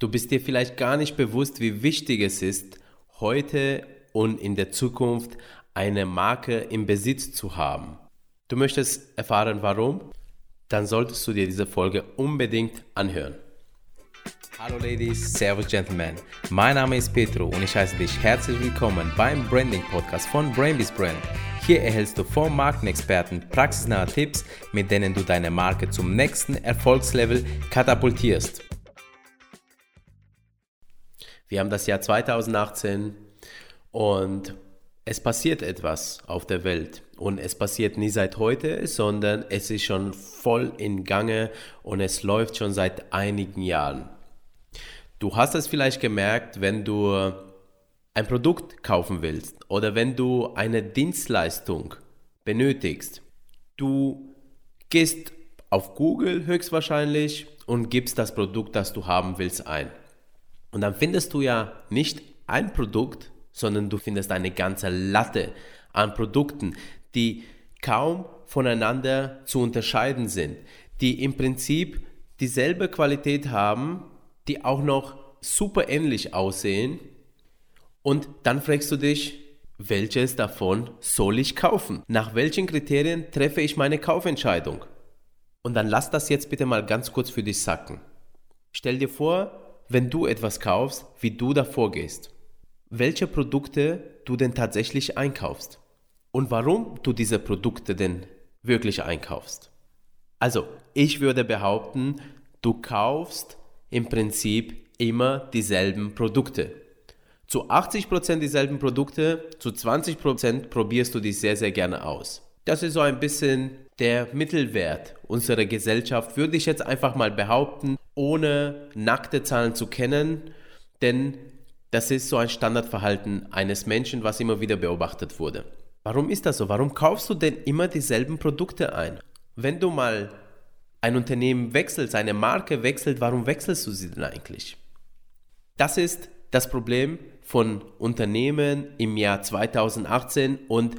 Du bist dir vielleicht gar nicht bewusst, wie wichtig es ist, heute und in der Zukunft eine Marke im Besitz zu haben. Du möchtest erfahren, warum? Dann solltest du dir diese Folge unbedingt anhören. Hallo Ladies, Servus Gentlemen. Mein Name ist Petro und ich heiße dich herzlich willkommen beim Branding Podcast von Brainbees Brand. Hier erhältst du vom Markenexperten praxisnahe Tipps, mit denen du deine Marke zum nächsten Erfolgslevel katapultierst. Wir haben das Jahr 2018 und es passiert etwas auf der Welt. Und es passiert nie seit heute, sondern es ist schon voll in Gange und es läuft schon seit einigen Jahren. Du hast es vielleicht gemerkt, wenn du ein Produkt kaufen willst oder wenn du eine Dienstleistung benötigst. Du gehst auf Google höchstwahrscheinlich und gibst das Produkt, das du haben willst, ein. Und dann findest du ja nicht ein Produkt, sondern du findest eine ganze Latte an Produkten, die kaum voneinander zu unterscheiden sind, die im Prinzip dieselbe Qualität haben, die auch noch super ähnlich aussehen. Und dann fragst du dich, welches davon soll ich kaufen? Nach welchen Kriterien treffe ich meine Kaufentscheidung? Und dann lass das jetzt bitte mal ganz kurz für dich sacken. Stell dir vor, wenn du etwas kaufst, wie du davor gehst. Welche Produkte du denn tatsächlich einkaufst und warum du diese Produkte denn wirklich einkaufst. Also, ich würde behaupten, du kaufst im Prinzip immer dieselben Produkte. Zu 80% dieselben Produkte, zu 20% probierst du dich sehr, sehr gerne aus. Das ist so ein bisschen der Mittelwert unserer Gesellschaft, würde ich jetzt einfach mal behaupten, ohne nackte Zahlen zu kennen, denn das ist so ein Standardverhalten eines Menschen, was immer wieder beobachtet wurde. Warum ist das so? Warum kaufst du denn immer dieselben Produkte ein? Wenn du mal ein Unternehmen wechselst, eine Marke wechselt, warum wechselst du sie denn eigentlich? Das ist das Problem von Unternehmen im Jahr 2018 und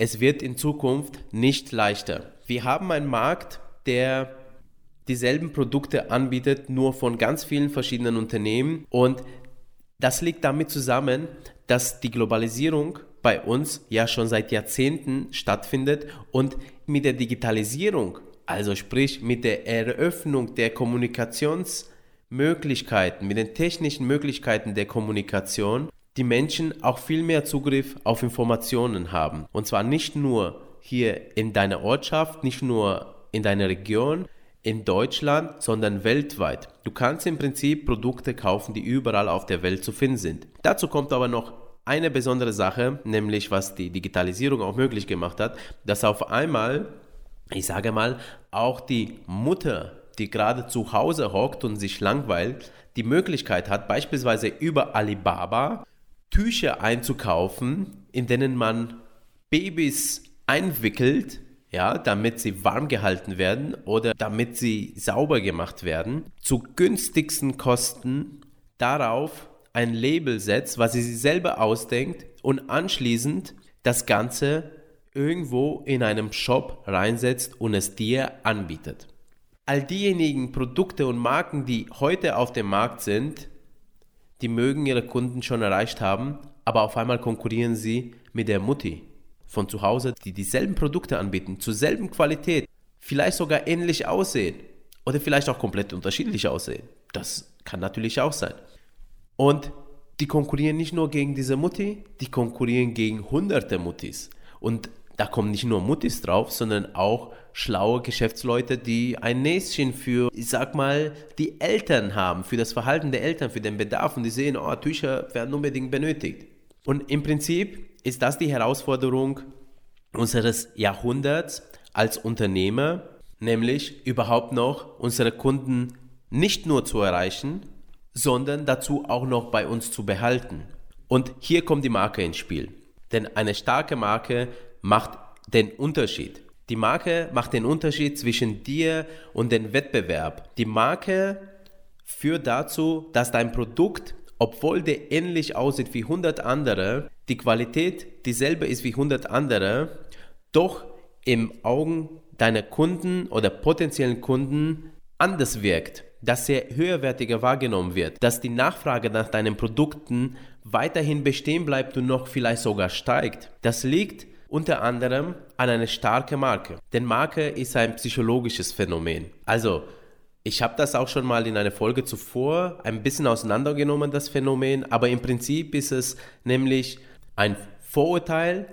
es wird in Zukunft nicht leichter. Wir haben einen Markt, der dieselben Produkte anbietet, nur von ganz vielen verschiedenen Unternehmen. Und das liegt damit zusammen, dass die Globalisierung bei uns ja schon seit Jahrzehnten stattfindet und mit der Digitalisierung, also sprich mit der Eröffnung der Kommunikationsmöglichkeiten, mit den technischen Möglichkeiten der Kommunikation, die Menschen auch viel mehr Zugriff auf Informationen haben. Und zwar nicht nur hier in deiner Ortschaft, nicht nur in deiner Region, in Deutschland, sondern weltweit. Du kannst im Prinzip Produkte kaufen, die überall auf der Welt zu finden sind. Dazu kommt aber noch eine besondere Sache, nämlich was die Digitalisierung auch möglich gemacht hat, dass auf einmal, ich sage mal, auch die Mutter, die gerade zu Hause hockt und sich langweilt, die Möglichkeit hat, beispielsweise über Alibaba Tücher einzukaufen, in denen man Babys einwickelt, ja, damit sie warm gehalten werden oder damit sie sauber gemacht werden, zu günstigsten Kosten darauf ein Label setzt, was sie sich selber ausdenkt und anschließend das Ganze irgendwo in einem Shop reinsetzt und es dir anbietet. All diejenigen Produkte und Marken, die heute auf dem Markt sind, die mögen ihre Kunden schon erreicht haben, aber auf einmal konkurrieren sie mit der Mutti von zu Hause, die dieselben Produkte anbieten, zur selben Qualität, vielleicht sogar ähnlich aussehen oder vielleicht auch komplett unterschiedlich aussehen. Das kann natürlich auch sein. Und die konkurrieren nicht nur gegen diese Mutti, die konkurrieren gegen hunderte Muttis. Und da kommen nicht nur Muttis drauf, sondern auch schlaue Geschäftsleute, die ein Näschen für, ich sag mal, die Eltern haben, für das Verhalten der Eltern, für den Bedarf und die sehen, oh, Tücher werden unbedingt benötigt. Und im Prinzip ist das die Herausforderung unseres Jahrhunderts als Unternehmer, nämlich überhaupt noch unsere Kunden nicht nur zu erreichen, sondern dazu auch noch bei uns zu behalten. Und hier kommt die Marke ins Spiel. Denn eine starke Marke macht den Unterschied. Die Marke macht den Unterschied zwischen dir und dem Wettbewerb. Die Marke führt dazu, dass dein Produkt, obwohl der ähnlich aussieht wie 100 andere, die Qualität dieselbe ist wie 100 andere, doch im Augen deiner Kunden oder potenziellen Kunden anders wirkt. dass er höherwertiger wahrgenommen wird, dass die Nachfrage nach deinen Produkten weiterhin bestehen bleibt und noch vielleicht sogar steigt. Das liegt unter anderem an einer starken Marke. Denn Marke ist ein psychologisches Phänomen. Also, ich habe das auch schon mal in einer Folge zuvor ein bisschen auseinandergenommen, das Phänomen, aber im Prinzip ist es nämlich ein Vorurteil,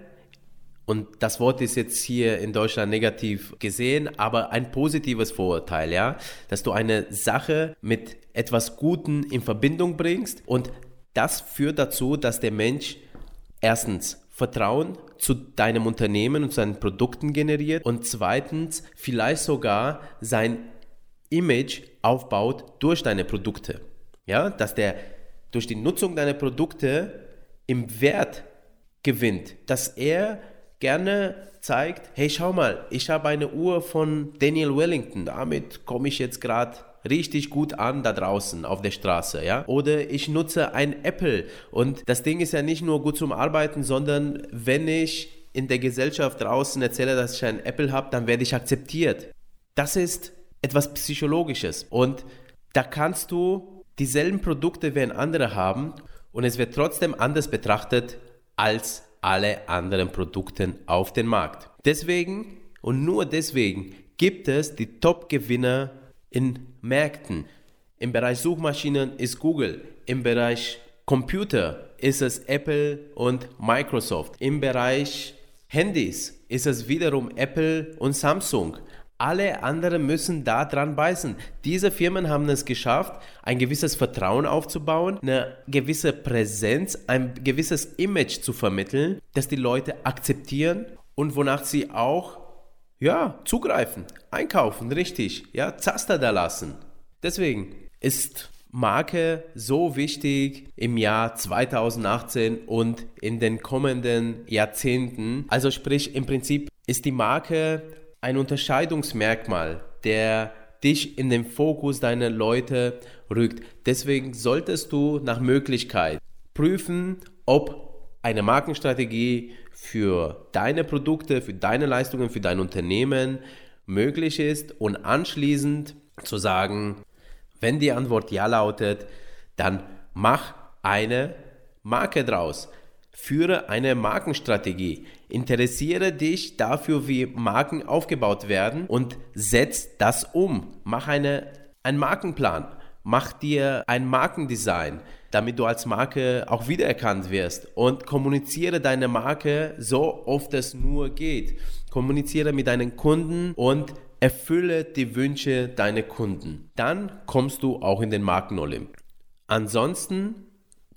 und das Wort ist jetzt hier in Deutschland negativ gesehen, aber ein positives Vorurteil, ja, dass du eine Sache mit etwas Guten in Verbindung bringst und das führt dazu, dass der Mensch erstens Vertrauen zu deinem Unternehmen und seinen Produkten generiert. Und zweitens vielleicht sogar sein Image aufbaut durch deine Produkte. Ja, dass der durch die Nutzung deiner Produkte im Wert gewinnt, dass er gerne zeigt, hey schau mal, ich habe eine Uhr von Daniel Wellington, damit komme ich jetzt gerade richtig gut an da draußen auf der Straße, ja? Oder ich nutze ein Apple und das Ding ist ja nicht nur gut zum Arbeiten, sondern wenn ich in der Gesellschaft draußen erzähle, dass ich ein Apple habe, dann werde ich akzeptiert. Das ist etwas Psychologisches und da kannst du dieselben Produkte wie ein anderer haben und es wird trotzdem anders betrachtet als alle anderen Produkte auf dem Markt. Deswegen und nur deswegen gibt es die Top-Gewinner in Märkten. Im Bereich Suchmaschinen ist Google, im Bereich Computer ist es Apple und Microsoft, im Bereich Handys ist es wiederum Apple und Samsung. Alle anderen müssen da dran beißen. Diese Firmen haben es geschafft, ein gewisses Vertrauen aufzubauen, eine gewisse Präsenz, ein gewisses Image zu vermitteln, das die Leute akzeptieren und wonach sie auch ja, zugreifen, einkaufen, richtig, ja, Zaster da lassen. Deswegen ist Marke so wichtig im Jahr 2018 und in den kommenden Jahrzehnten. Also sprich, im Prinzip ist die Marke ein Unterscheidungsmerkmal, der dich in den Fokus deiner Leute rückt. Deswegen solltest du nach Möglichkeit prüfen, ob eine Markenstrategie für deine Produkte, für deine Leistungen, für dein Unternehmen möglich ist und anschließend zu sagen, wenn die Antwort ja lautet, dann mach eine Marke draus. Führe eine Markenstrategie. Interessiere dich dafür, wie Marken aufgebaut werden und setz das um. Mach eine, einen Markenplan. Mach dir ein Markendesign, damit du als Marke auch wiedererkannt wirst. Und kommuniziere deine Marke so oft es nur geht. Kommuniziere mit deinen Kunden und erfülle die Wünsche deiner Kunden. Dann kommst du auch in den Markenolymp. Ansonsten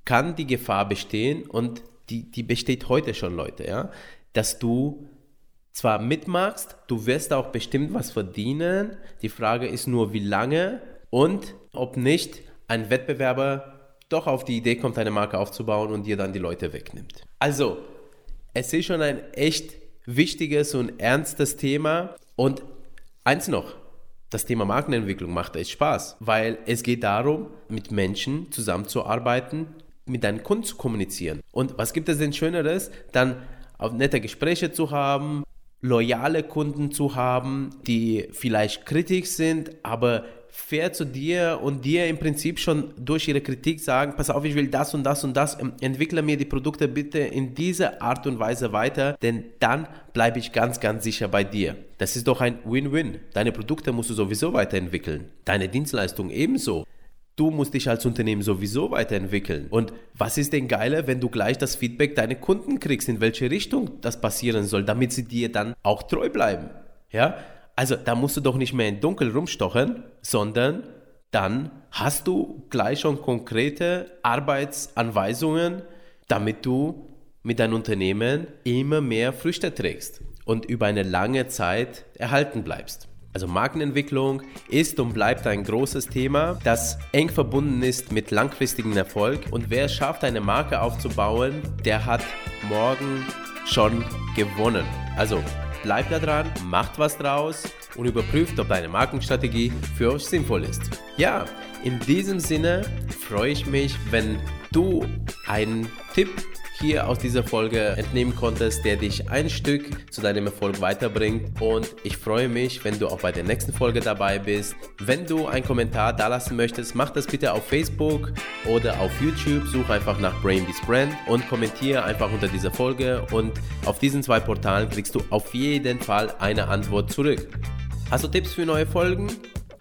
kann die Gefahr bestehen und die, die besteht heute schon, Leute, ja, dass du zwar mitmachst, du wirst auch bestimmt was verdienen. Die Frage ist nur, wie lange und ob nicht ein Wettbewerber doch auf die Idee kommt, eine Marke aufzubauen und dir dann die Leute wegnimmt. Also, es ist schon ein echt wichtiges und ernstes Thema. Und eins noch, das Thema Markenentwicklung macht echt Spaß, weil es geht darum, mit Menschen zusammenzuarbeiten, mit deinen Kunden zu kommunizieren. Und was gibt es denn Schöneres, dann auch nette Gespräche zu haben, loyale Kunden zu haben, die vielleicht kritisch sind, aber fair zu dir und dir im Prinzip schon durch ihre Kritik sagen, pass auf, ich will das und das und das, ähm, entwickle mir die Produkte bitte in dieser Art und Weise weiter, denn dann bleibe ich ganz, ganz sicher bei dir. Das ist doch ein Win-Win. Deine Produkte musst du sowieso weiterentwickeln, deine Dienstleistung ebenso du musst dich als Unternehmen sowieso weiterentwickeln. Und was ist denn geiler, wenn du gleich das Feedback deiner Kunden kriegst, in welche Richtung das passieren soll, damit sie dir dann auch treu bleiben? Ja? Also da musst du doch nicht mehr in Dunkel rumstochen, sondern dann hast du gleich schon konkrete Arbeitsanweisungen, damit du mit deinem Unternehmen immer mehr Früchte trägst und über eine lange Zeit erhalten bleibst. Also Markenentwicklung ist und bleibt ein großes Thema, das eng verbunden ist mit langfristigem Erfolg. Und wer es schafft, eine Marke aufzubauen, der hat morgen schon gewonnen. Also bleibt da dran, macht was draus und überprüft, ob deine Markenstrategie für euch sinnvoll ist. Ja, in diesem Sinne freue ich mich, wenn du einen Tipp hier aus dieser Folge entnehmen konntest, der dich ein Stück zu deinem Erfolg weiterbringt. Und ich freue mich, wenn du auch bei der nächsten Folge dabei bist. Wenn du einen Kommentar da lassen möchtest, mach das bitte auf Facebook oder auf YouTube. Such einfach nach Brainbees Brand und kommentiere einfach unter dieser Folge. Und auf diesen zwei Portalen kriegst du auf jeden Fall eine Antwort zurück. Hast du Tipps für neue Folgen?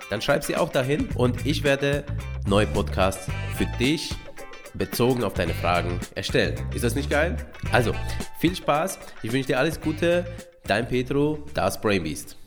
Dann schreib sie auch dahin und ich werde neue Podcasts für dich bezogen auf deine Fragen erstellen. Ist das nicht geil? Also, viel Spaß. Ich wünsche dir alles Gute. Dein Petro, das Brainbeast.